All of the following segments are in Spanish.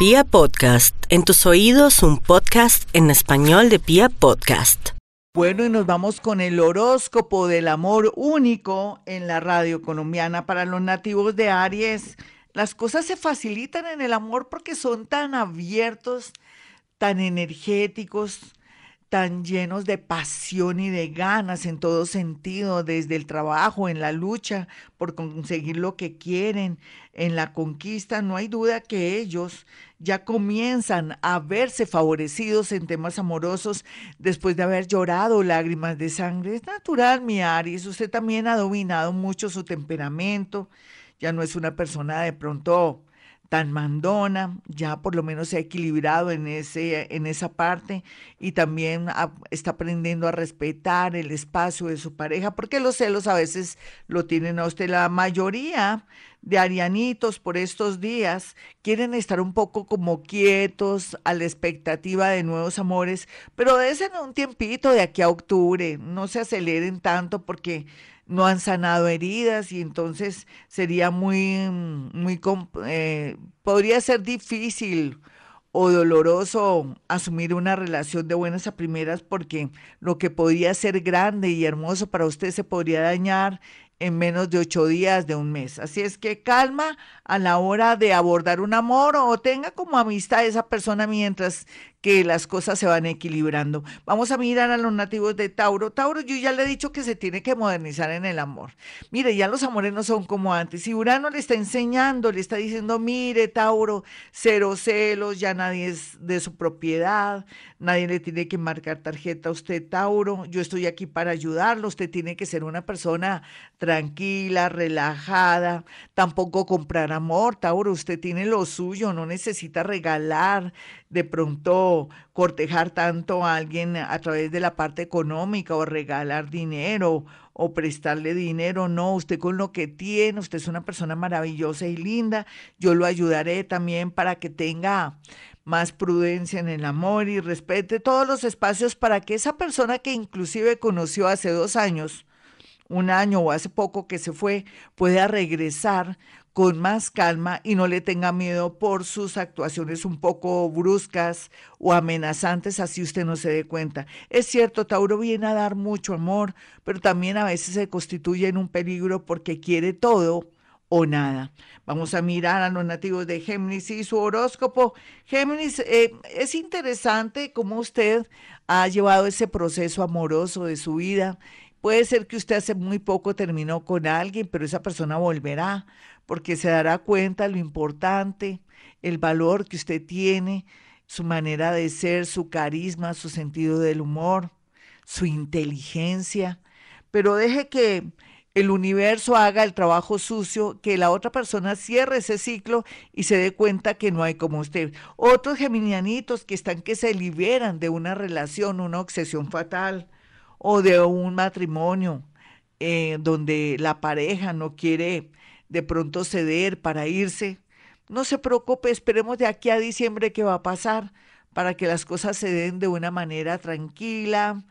Pia Podcast, en tus oídos un podcast en español de Pia Podcast. Bueno, y nos vamos con el horóscopo del amor único en la radio colombiana para los nativos de Aries. Las cosas se facilitan en el amor porque son tan abiertos, tan energéticos, tan llenos de pasión y de ganas en todo sentido, desde el trabajo, en la lucha por conseguir lo que quieren, en la conquista, no hay duda que ellos ya comienzan a verse favorecidos en temas amorosos después de haber llorado lágrimas de sangre. Es natural, mi Aries, usted también ha dominado mucho su temperamento, ya no es una persona de pronto tan mandona, ya por lo menos se ha equilibrado en, ese, en esa parte y también está aprendiendo a respetar el espacio de su pareja, porque los celos a veces lo tienen a usted. La mayoría de arianitos por estos días quieren estar un poco como quietos a la expectativa de nuevos amores, pero desen un tiempito de aquí a octubre, no se aceleren tanto porque no han sanado heridas y entonces sería muy, muy, eh, podría ser difícil o doloroso asumir una relación de buenas a primeras porque lo que podría ser grande y hermoso para usted se podría dañar en menos de ocho días de un mes. Así es que calma a la hora de abordar un amor o tenga como amistad a esa persona mientras que las cosas se van equilibrando. Vamos a mirar a los nativos de Tauro. Tauro, yo ya le he dicho que se tiene que modernizar en el amor. Mire, ya los amores no son como antes. Y Urano le está enseñando, le está diciendo, mire, Tauro, cero celos, ya nadie es de su propiedad, nadie le tiene que marcar tarjeta a usted, Tauro. Yo estoy aquí para ayudarlo. Usted tiene que ser una persona tranquila, relajada, tampoco comprar amor, Tauro. Usted tiene lo suyo, no necesita regalar de pronto cortejar tanto a alguien a través de la parte económica o regalar dinero o prestarle dinero, no, usted con lo que tiene, usted es una persona maravillosa y linda, yo lo ayudaré también para que tenga más prudencia en el amor y respete todos los espacios para que esa persona que inclusive conoció hace dos años, un año o hace poco que se fue, pueda regresar con más calma y no le tenga miedo por sus actuaciones un poco bruscas o amenazantes, así usted no se dé cuenta. Es cierto, Tauro viene a dar mucho amor, pero también a veces se constituye en un peligro porque quiere todo o nada. Vamos a mirar a los nativos de Géminis y su horóscopo. Géminis, eh, es interesante cómo usted ha llevado ese proceso amoroso de su vida. Puede ser que usted hace muy poco terminó con alguien, pero esa persona volverá porque se dará cuenta lo importante, el valor que usted tiene, su manera de ser, su carisma, su sentido del humor, su inteligencia, pero deje que el universo haga el trabajo sucio, que la otra persona cierre ese ciclo y se dé cuenta que no hay como usted. Otros geminianitos que están que se liberan de una relación, una obsesión fatal o de un matrimonio eh, donde la pareja no quiere de pronto ceder para irse. No se preocupe, esperemos de aquí a diciembre qué va a pasar para que las cosas se den de una manera tranquila,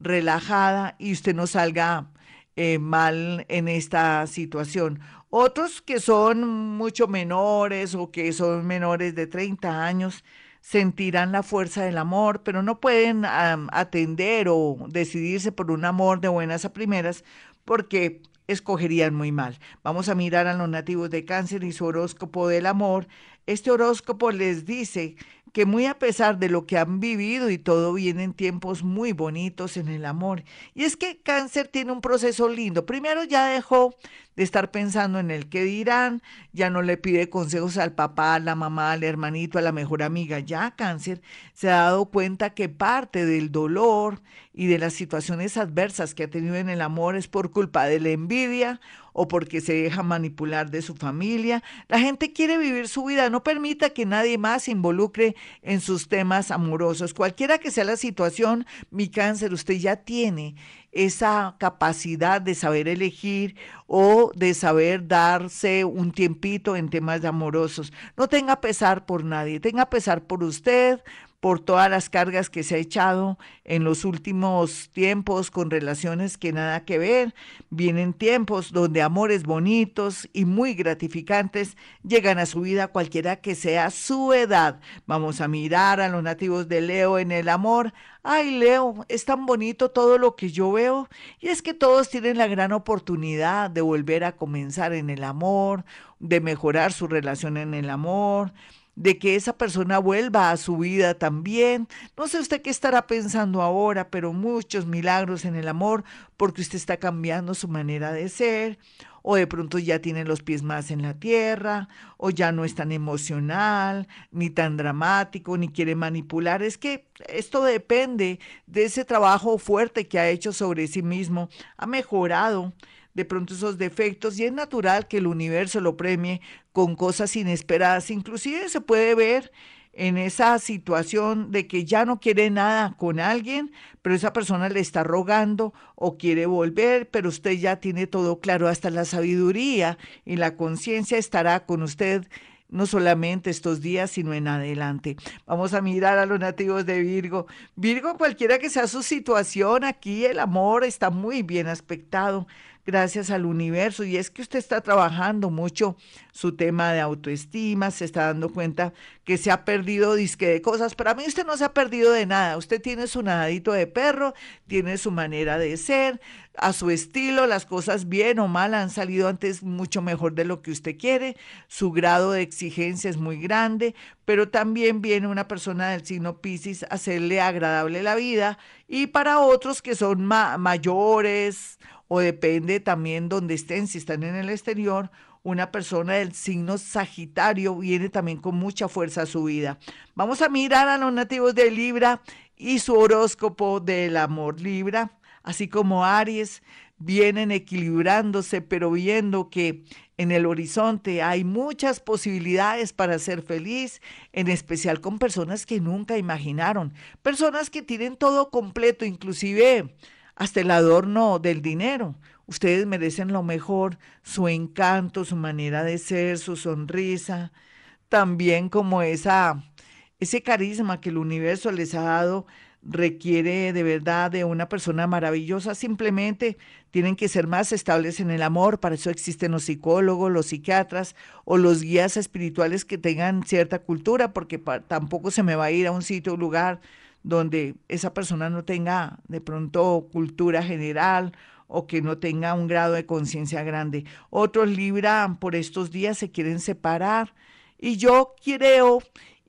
relajada y usted no salga eh, mal en esta situación. Otros que son mucho menores o que son menores de 30 años sentirán la fuerza del amor, pero no pueden atender o decidirse por un amor de buenas a primeras porque escogerían muy mal. Vamos a mirar a los nativos de cáncer y su horóscopo del amor. Este horóscopo les dice que muy a pesar de lo que han vivido y todo vienen tiempos muy bonitos en el amor. Y es que cáncer tiene un proceso lindo. Primero ya dejó de estar pensando en el que dirán, ya no le pide consejos al papá, a la mamá, al hermanito, a la mejor amiga. Ya cáncer se ha dado cuenta que parte del dolor y de las situaciones adversas que ha tenido en el amor es por culpa de la envidia o porque se deja manipular de su familia. La gente quiere vivir su vida, no permita que nadie más se involucre en sus temas amorosos. Cualquiera que sea la situación, mi cáncer, usted ya tiene esa capacidad de saber elegir o de saber darse un tiempito en temas amorosos. No tenga pesar por nadie, tenga pesar por usted, por todas las cargas que se ha echado en los últimos tiempos con relaciones que nada que ver. Vienen tiempos donde amores bonitos y muy gratificantes llegan a su vida cualquiera que sea su edad. Vamos a mirar a los nativos de Leo en el amor. Ay, Leo, es tan bonito todo lo que yo veo. Y es que todos tienen la gran oportunidad de volver a comenzar en el amor, de mejorar su relación en el amor, de que esa persona vuelva a su vida también. No sé usted qué estará pensando ahora, pero muchos milagros en el amor porque usted está cambiando su manera de ser o de pronto ya tiene los pies más en la tierra, o ya no es tan emocional, ni tan dramático, ni quiere manipular. Es que esto depende de ese trabajo fuerte que ha hecho sobre sí mismo, ha mejorado de pronto esos defectos y es natural que el universo lo premie con cosas inesperadas. Inclusive se puede ver en esa situación de que ya no quiere nada con alguien, pero esa persona le está rogando o quiere volver, pero usted ya tiene todo claro, hasta la sabiduría y la conciencia estará con usted no solamente estos días, sino en adelante. Vamos a mirar a los nativos de Virgo. Virgo, cualquiera que sea su situación, aquí el amor está muy bien aspectado gracias al universo. Y es que usted está trabajando mucho su tema de autoestima, se está dando cuenta que se ha perdido disque de cosas. Para mí usted no se ha perdido de nada. Usted tiene su nadadito de perro, tiene su manera de ser, a su estilo, las cosas bien o mal han salido antes mucho mejor de lo que usted quiere. Su grado de exigencia es muy grande, pero también viene una persona del signo Pisces a hacerle agradable la vida. Y para otros que son mayores o depende también donde estén, si están en el exterior, una persona del signo Sagitario viene también con mucha fuerza a su vida. Vamos a mirar a los nativos de Libra y su horóscopo del amor Libra, así como Aries, vienen equilibrándose, pero viendo que en el horizonte hay muchas posibilidades para ser feliz, en especial con personas que nunca imaginaron, personas que tienen todo completo, inclusive hasta el adorno del dinero. Ustedes merecen lo mejor, su encanto, su manera de ser, su sonrisa, también como esa, ese carisma que el universo les ha dado requiere de verdad de una persona maravillosa, simplemente tienen que ser más estables en el amor, para eso existen los psicólogos, los psiquiatras o los guías espirituales que tengan cierta cultura, porque tampoco se me va a ir a un sitio o lugar donde esa persona no tenga de pronto cultura general o que no tenga un grado de conciencia grande. Otros Libra por estos días se quieren separar y yo creo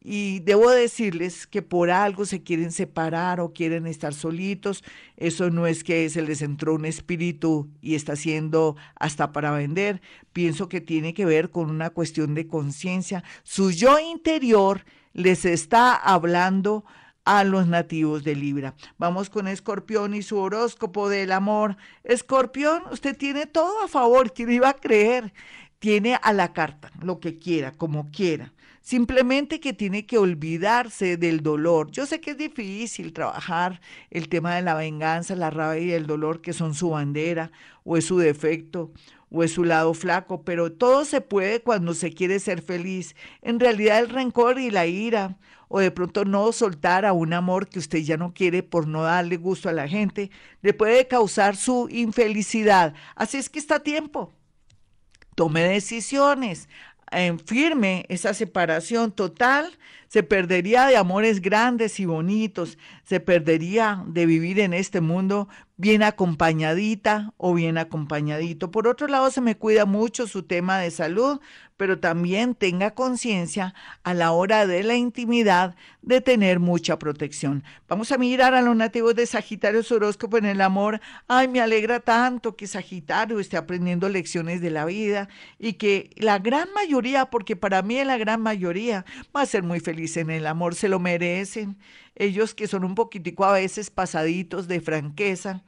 y debo decirles que por algo se quieren separar o quieren estar solitos. Eso no es que se les entró un espíritu y está haciendo hasta para vender. Pienso que tiene que ver con una cuestión de conciencia. Su yo interior les está hablando a los nativos de Libra. Vamos con Escorpión y su horóscopo del amor. Escorpión, usted tiene todo a favor, ¿quién iba a creer? Tiene a la carta, lo que quiera, como quiera. Simplemente que tiene que olvidarse del dolor. Yo sé que es difícil trabajar el tema de la venganza, la rabia y el dolor, que son su bandera, o es su defecto, o es su lado flaco, pero todo se puede cuando se quiere ser feliz. En realidad el rencor y la ira o de pronto no soltar a un amor que usted ya no quiere por no darle gusto a la gente, le puede causar su infelicidad. Así es que está tiempo. Tome decisiones, en firme esa separación total, se perdería de amores grandes y bonitos, se perdería de vivir en este mundo bien acompañadita o bien acompañadito. Por otro lado, se me cuida mucho su tema de salud, pero también tenga conciencia a la hora de la intimidad de tener mucha protección. Vamos a mirar a los nativos de Sagitario su horóscopo en el amor. Ay, me alegra tanto que Sagitario esté aprendiendo lecciones de la vida y que la gran mayoría, porque para mí la gran mayoría va a ser muy feliz en el amor, se lo merecen. Ellos que son un poquitico a veces pasaditos de franqueza,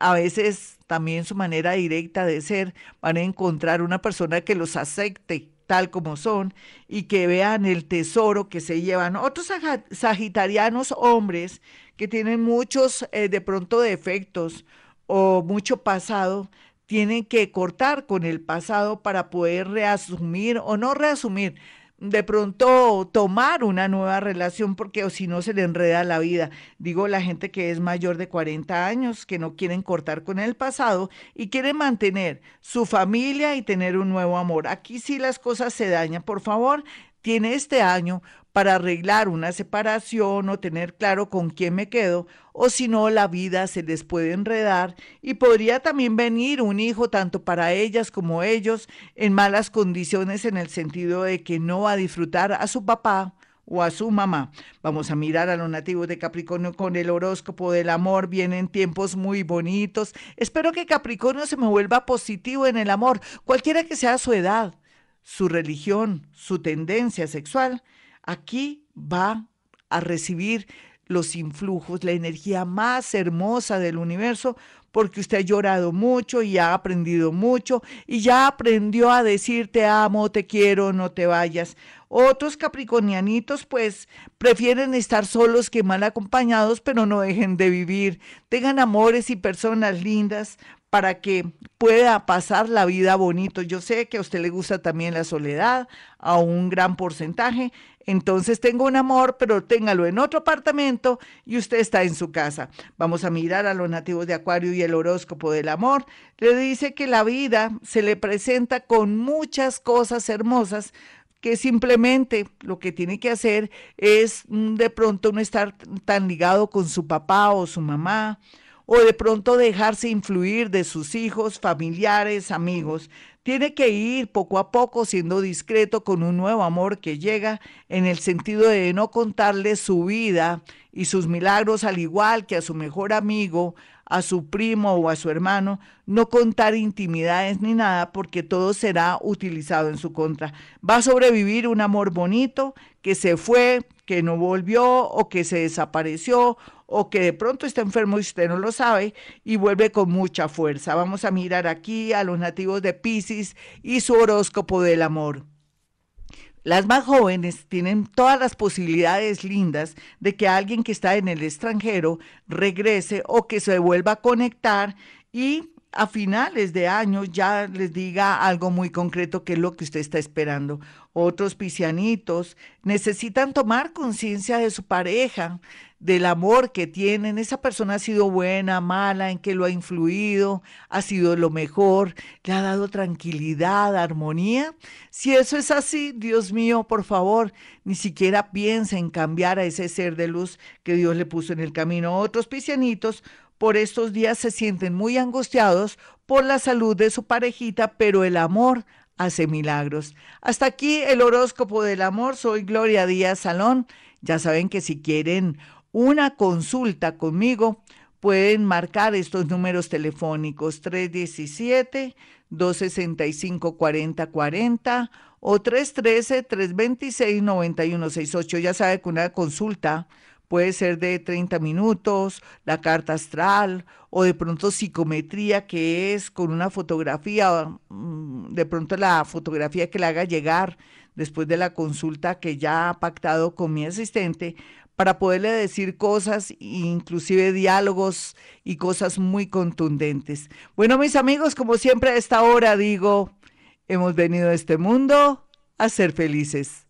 a veces también su manera directa de ser, van a encontrar una persona que los acepte tal como son y que vean el tesoro que se llevan. Otros sagitarianos hombres que tienen muchos eh, de pronto defectos o mucho pasado, tienen que cortar con el pasado para poder reasumir o no reasumir, de pronto tomar una nueva relación porque o si no se le enreda la vida. Digo la gente que es mayor de 40 años, que no quieren cortar con el pasado y quieren mantener su familia y tener un nuevo amor. Aquí sí las cosas se dañan. Por favor, tiene este año para arreglar una separación o tener claro con quién me quedo, o si no, la vida se les puede enredar y podría también venir un hijo tanto para ellas como ellos en malas condiciones en el sentido de que no va a disfrutar a su papá o a su mamá. Vamos a mirar a los nativos de Capricornio con el horóscopo del amor. Vienen tiempos muy bonitos. Espero que Capricornio se me vuelva positivo en el amor, cualquiera que sea su edad, su religión, su tendencia sexual aquí va a recibir los influjos, la energía más hermosa del universo, porque usted ha llorado mucho y ha aprendido mucho y ya aprendió a decir te amo, te quiero, no te vayas. Otros capricornianitos pues prefieren estar solos que mal acompañados, pero no dejen de vivir. Tengan amores y personas lindas para que pueda pasar la vida bonito. Yo sé que a usted le gusta también la soledad, a un gran porcentaje, entonces tengo un amor, pero téngalo en otro apartamento y usted está en su casa. Vamos a mirar a los nativos de Acuario y el horóscopo del amor. Le dice que la vida se le presenta con muchas cosas hermosas que simplemente lo que tiene que hacer es mm, de pronto no estar tan ligado con su papá o su mamá, o de pronto dejarse influir de sus hijos, familiares, amigos. Tiene que ir poco a poco siendo discreto con un nuevo amor que llega en el sentido de no contarle su vida y sus milagros al igual que a su mejor amigo, a su primo o a su hermano, no contar intimidades ni nada porque todo será utilizado en su contra. Va a sobrevivir un amor bonito que se fue, que no volvió o que se desapareció o que de pronto está enfermo y usted no lo sabe y vuelve con mucha fuerza. Vamos a mirar aquí a los nativos de Pisces y su horóscopo del amor. Las más jóvenes tienen todas las posibilidades lindas de que alguien que está en el extranjero regrese o que se vuelva a conectar y a finales de año ya les diga algo muy concreto que es lo que usted está esperando. Otros pisianitos necesitan tomar conciencia de su pareja, del amor que tienen. Esa persona ha sido buena, mala, en que lo ha influido, ha sido lo mejor, le ha dado tranquilidad, armonía. Si eso es así, Dios mío, por favor, ni siquiera piensa en cambiar a ese ser de luz que Dios le puso en el camino. Otros pisianitos por estos días se sienten muy angustiados por la salud de su parejita, pero el amor hace milagros. Hasta aquí el horóscopo del amor. Soy Gloria Díaz Salón. Ya saben que si quieren una consulta conmigo, pueden marcar estos números telefónicos 317-265-4040 o 313-326-9168. Ya sabe que una consulta puede ser de 30 minutos, la carta astral o de pronto psicometría, que es con una fotografía, mm, de pronto la fotografía que le haga llegar después de la consulta que ya ha pactado con mi asistente para poderle decir cosas, inclusive diálogos y cosas muy contundentes. Bueno, mis amigos, como siempre a esta hora digo, hemos venido a este mundo a ser felices.